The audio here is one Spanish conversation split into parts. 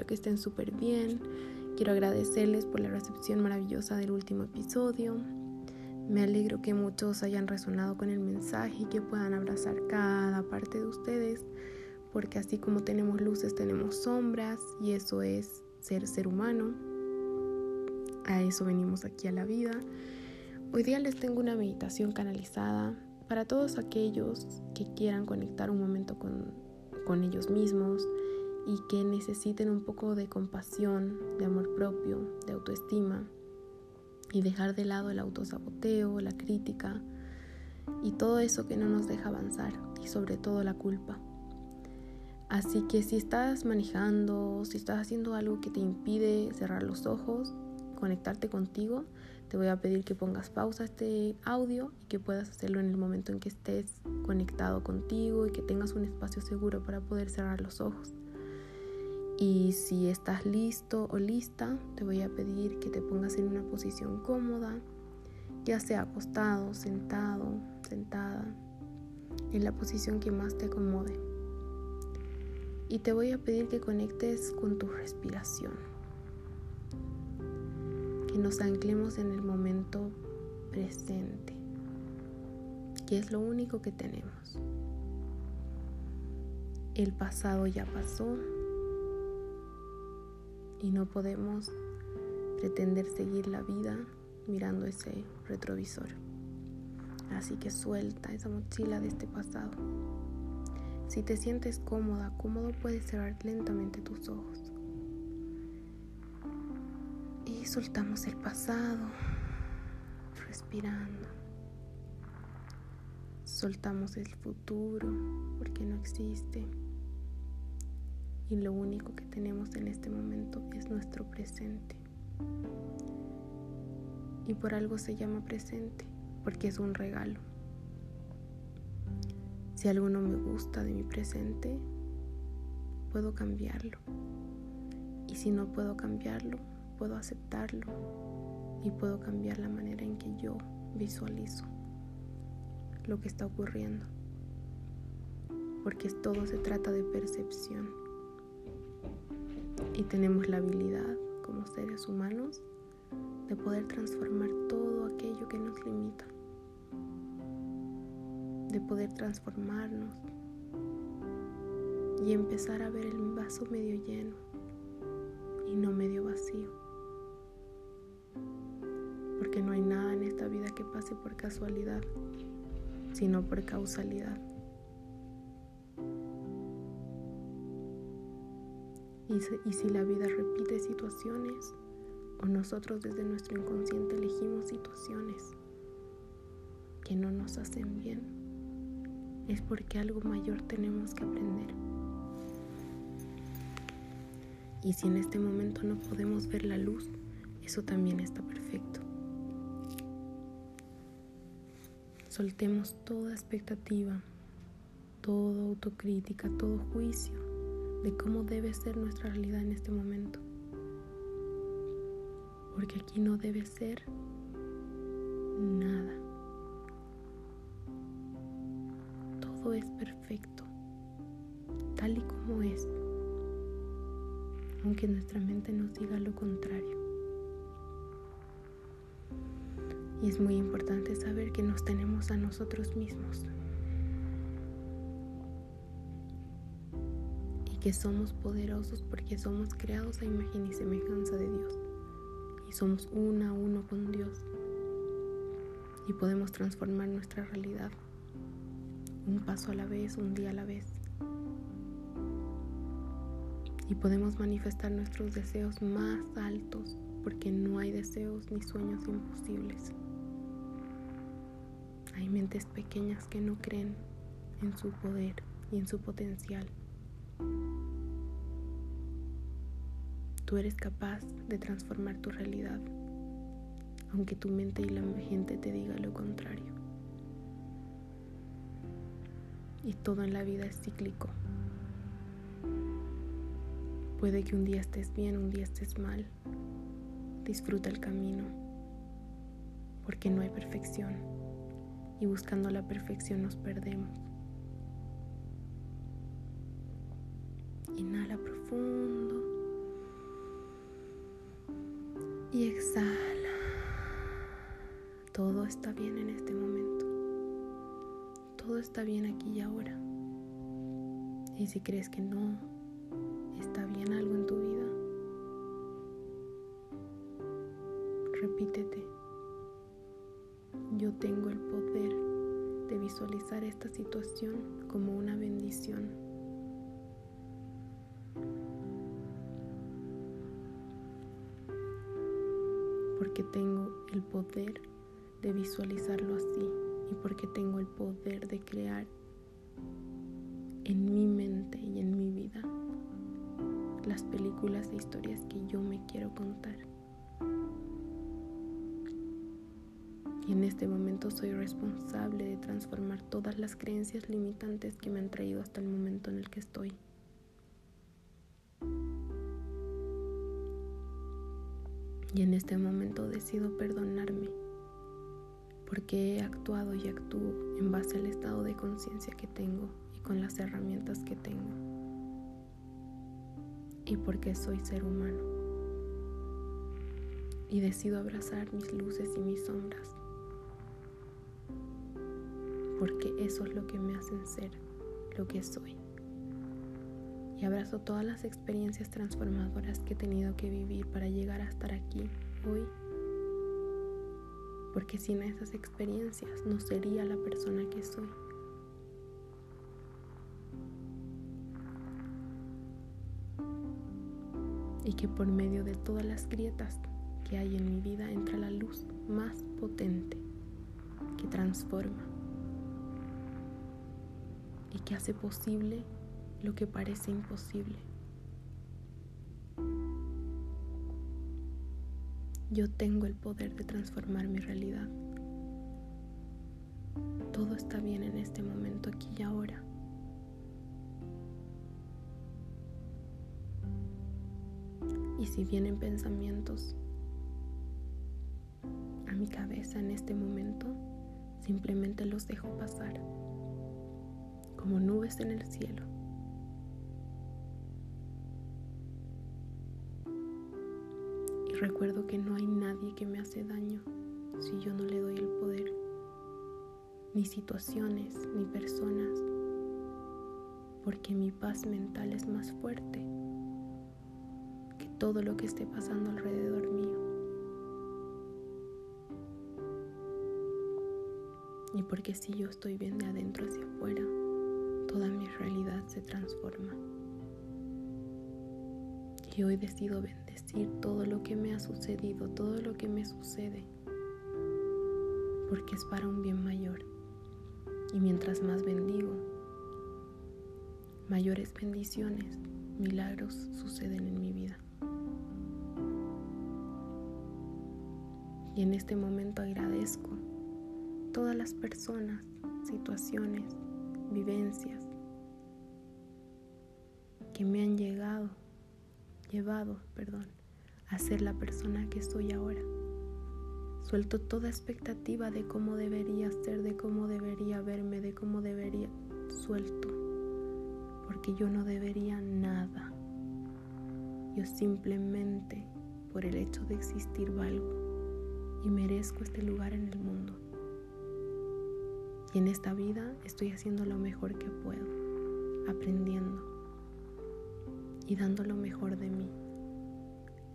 Espero que estén súper bien. Quiero agradecerles por la recepción maravillosa del último episodio. Me alegro que muchos hayan resonado con el mensaje y que puedan abrazar cada parte de ustedes, porque así como tenemos luces, tenemos sombras y eso es ser ser humano. A eso venimos aquí a la vida. Hoy día les tengo una meditación canalizada para todos aquellos que quieran conectar un momento con con ellos mismos y que necesiten un poco de compasión, de amor propio, de autoestima y dejar de lado el autosaboteo, la crítica y todo eso que no nos deja avanzar y sobre todo la culpa. Así que si estás manejando, si estás haciendo algo que te impide cerrar los ojos, conectarte contigo, te voy a pedir que pongas pausa a este audio y que puedas hacerlo en el momento en que estés conectado contigo y que tengas un espacio seguro para poder cerrar los ojos. Y si estás listo o lista, te voy a pedir que te pongas en una posición cómoda, ya sea acostado, sentado, sentada, en la posición que más te acomode. Y te voy a pedir que conectes con tu respiración que nos anclemos en el momento presente, que es lo único que tenemos. El pasado ya pasó y no podemos pretender seguir la vida mirando ese retrovisor. Así que suelta esa mochila de este pasado. Si te sientes cómoda, cómodo, puedes cerrar lentamente tus ojos. Y soltamos el pasado, respirando. Soltamos el futuro porque no existe. Y lo único que tenemos en este momento es nuestro presente. Y por algo se llama presente, porque es un regalo. Si algo no me gusta de mi presente, puedo cambiarlo. Y si no puedo cambiarlo, puedo aceptarlo y puedo cambiar la manera en que yo visualizo lo que está ocurriendo. Porque todo se trata de percepción. Y tenemos la habilidad como seres humanos de poder transformar todo aquello que nos limita. De poder transformarnos y empezar a ver el vaso medio lleno y no medio vacío porque no hay nada en esta vida que pase por casualidad, sino por causalidad. Y, si la vida repite situaciones, o nosotros desde nuestro inconsciente elegimos situaciones que no nos hacen bien, es porque algo mayor tenemos que aprender. Y si en este momento no podemos ver la luz, eso también está perfecto. Soltemos toda expectativa, toda autocrítica, todo juicio de cómo debe ser nuestra realidad en este momento. Porque aquí no debe ser nada. Todo es perfecto, tal y como es, aunque nuestra mente nos diga lo contrario. Y es muy importante saber que nos tenemos a nosotros mismos. Que somos poderosos porque somos creados a imagen y semejanza de Dios. Y somos uno a uno con Dios. Y podemos transformar nuestra realidad. Un paso a la vez, un día a la vez. Y podemos manifestar nuestros deseos más altos porque no hay deseos ni sueños imposibles mentes pequeñas que no creen en su poder y en su potencial. Tú eres capaz de transformar tu realidad, aunque tu mente y la gente te diga lo contrario. Y todo en la vida es cíclico. Puede que un día estés bien, un día estés mal. Disfruta el camino, porque no hay perfección. Y buscando la perfección nos perdemos. Inhala profundo. Y exhala. Todo está bien en este momento. Todo está bien aquí y ahora. Y si crees que no está bien algo en tu vida, repítete. Yo tengo el poder de visualizar esta situación como una bendición. Porque tengo el poder de visualizarlo así y porque tengo el poder de crear en mi mente y en mi vida las películas e historias que yo me quiero contar. Y en este momento soy responsable de transformar todas las creencias limitantes que me han traído hasta el momento en el que estoy. Y en este momento decido perdonarme porque he actuado y actúo en base al estado de conciencia que tengo y con las herramientas que tengo. Y porque soy ser humano. Y decido abrazar mis luces y mis sombras. Porque eso es lo que me hacen ser lo que soy y abrazo todas las experiencias transformadoras que he tenido que vivir para llegar a estar aquí hoy. Porque sin esas experiencias no sería la persona que soy. Y que por medio de todas las grietas que hay en mi vida entra la luz más potente que transforma y que hace posible lo que parece imposible. Yo tengo el poder de transformar mi realidad. Todo está bien en este momento, aquí y ahora. Y si vienen pensamientos a mi cabeza en este momento, simplemente los dejo pasar como nubes en el cielo. Recuerdo que no hay nadie que me hace daño si yo no le doy el poder, ni situaciones, ni personas, porque mi paz mental es más fuerte que todo lo que esté pasando alrededor mío. Y porque si yo estoy bien de adentro hacia afuera, toda mi realidad se transforma. Y hoy decido bendecir todo lo que me ha sucedido, todo lo que me sucede, porque es para un bien mayor. Y mientras más bendigo, mayores bendiciones, milagros suceden en mi vida. Y en este momento agradezco todas las personas, situaciones, vivencias que me han llegado llevado, perdón, a ser la persona que soy ahora. Suelto toda expectativa de cómo debería ser, de cómo debería verme, de cómo debería. Suelto, porque yo no debería nada. Yo simplemente, por el hecho de existir, valgo y merezco este lugar en el mundo. Y en esta vida estoy haciendo lo mejor que puedo, aprendiendo, y dando lo mejor de mí.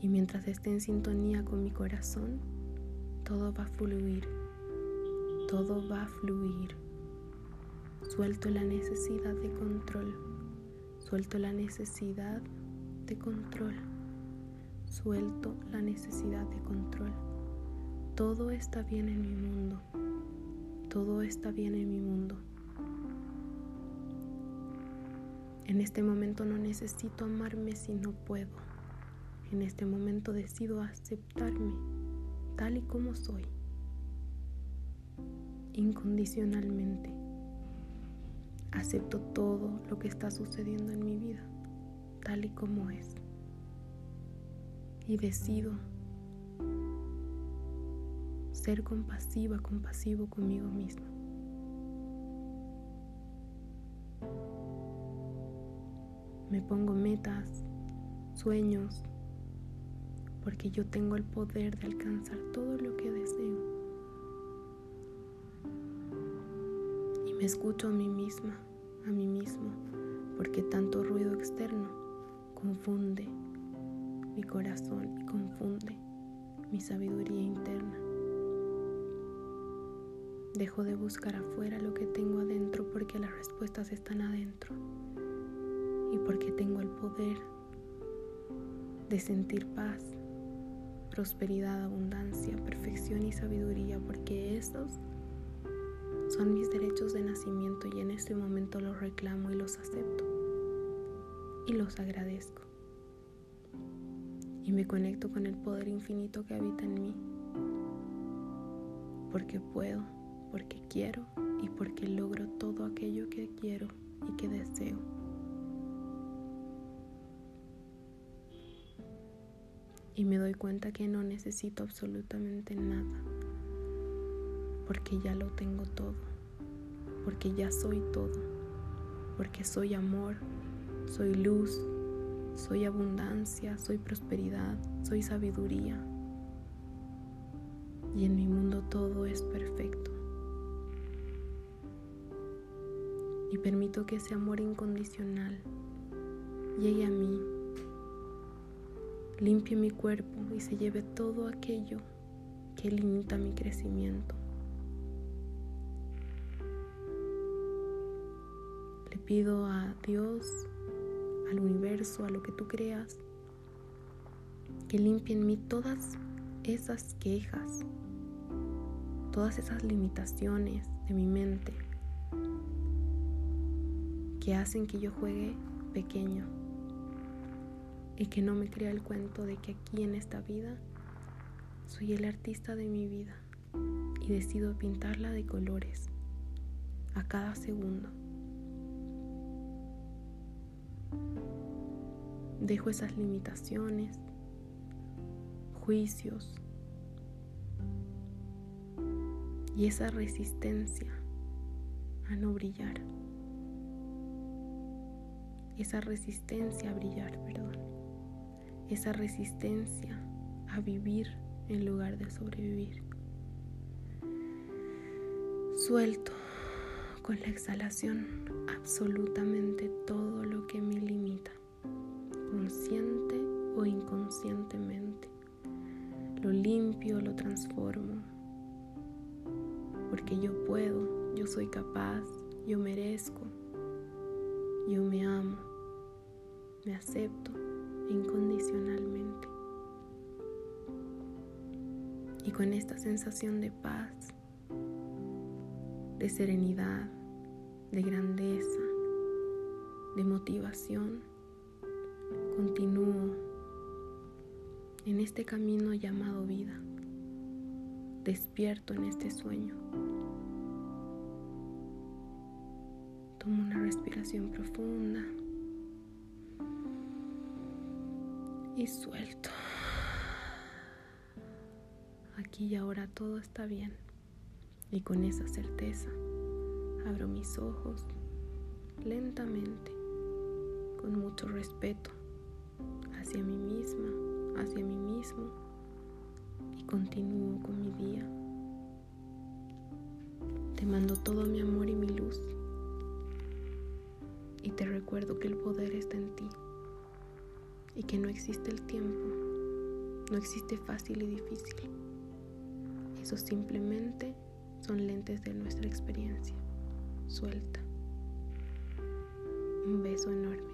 Y mientras esté en sintonía con mi corazón, todo va a fluir, todo va a fluir. Suelto la necesidad de control, suelto la necesidad de control, suelto la necesidad de control. Todo está bien en mi mundo Todo está bien en mi mundo. En este momento no necesito amarme si no puedo. En este momento decido aceptarme tal y como soy, incondicionalmente. Acepto todo lo que está sucediendo en mi vida, tal y como es. Y decido ser compasiva, compasivo conmigo mismo. Me pongo metas, sueños, porque yo tengo el poder de alcanzar todo lo que deseo. Y me escucho a mí misma, a mí mismo, porque tanto ruido externo confunde mi corazón y confunde mi sabiduría interna. Dejo de buscar afuera lo que tengo adentro porque las respuestas están adentro y porque tengo el poder de sentir paz prosperidad, abundancia, perfección y sabiduría, porque estos son mis derechos de nacimiento y en este momento los reclamo y los acepto y los agradezco. Y me conecto con el poder infinito que habita en mí, porque puedo, porque quiero y porque logro todo aquello que quiero y que deseo. Y me doy cuenta que no necesito absolutamente nada, porque ya lo tengo todo, porque ya soy todo, porque soy amor, soy luz, soy abundancia, soy prosperidad, soy sabiduría. Y en mi mundo todo es perfecto. Y permito que ese amor incondicional llegue a mí limpie mi cuerpo y se lleve todo aquello que limita mi crecimiento. Le pido a Dios, al universo, a lo que tú creas, que limpie en mí todas esas quejas, todas esas limitaciones de mi mente que hacen que yo juegue pequeño y que no me crea el cuento de que aquí en esta vida soy el artista de mi vida y decido pintarla de colores a cada segundo. Dejo esas limitaciones, juicios y esa resistencia a no brillar. Esa resistencia a brillar, perdón esa resistencia a vivir en lugar de sobrevivir. Suelto con la exhalación absolutamente todo lo que me limita, consciente o inconscientemente. Lo limpio, lo transformo, porque yo puedo, yo soy capaz, yo merezco, yo me amo, me acepto incondicionalmente. Y con esta sensación de paz, de serenidad, de grandeza, de motivación, continúo en este camino llamado vida. Despierto en este sueño. Tomo una respiración profunda. Y suelto. Aquí y ahora todo está bien. Y con esa certeza abro mis ojos lentamente, con mucho respeto hacia mí misma, hacia mí mismo y continúo con mi día. Te mando todo mi amor y mi luz y te recuerdo que el poder está en ti y que no existe el tiempo, no existe fácil y difícil. Eso simplemente son lentes de nuestra experiencia. Suelta. Un beso enorme.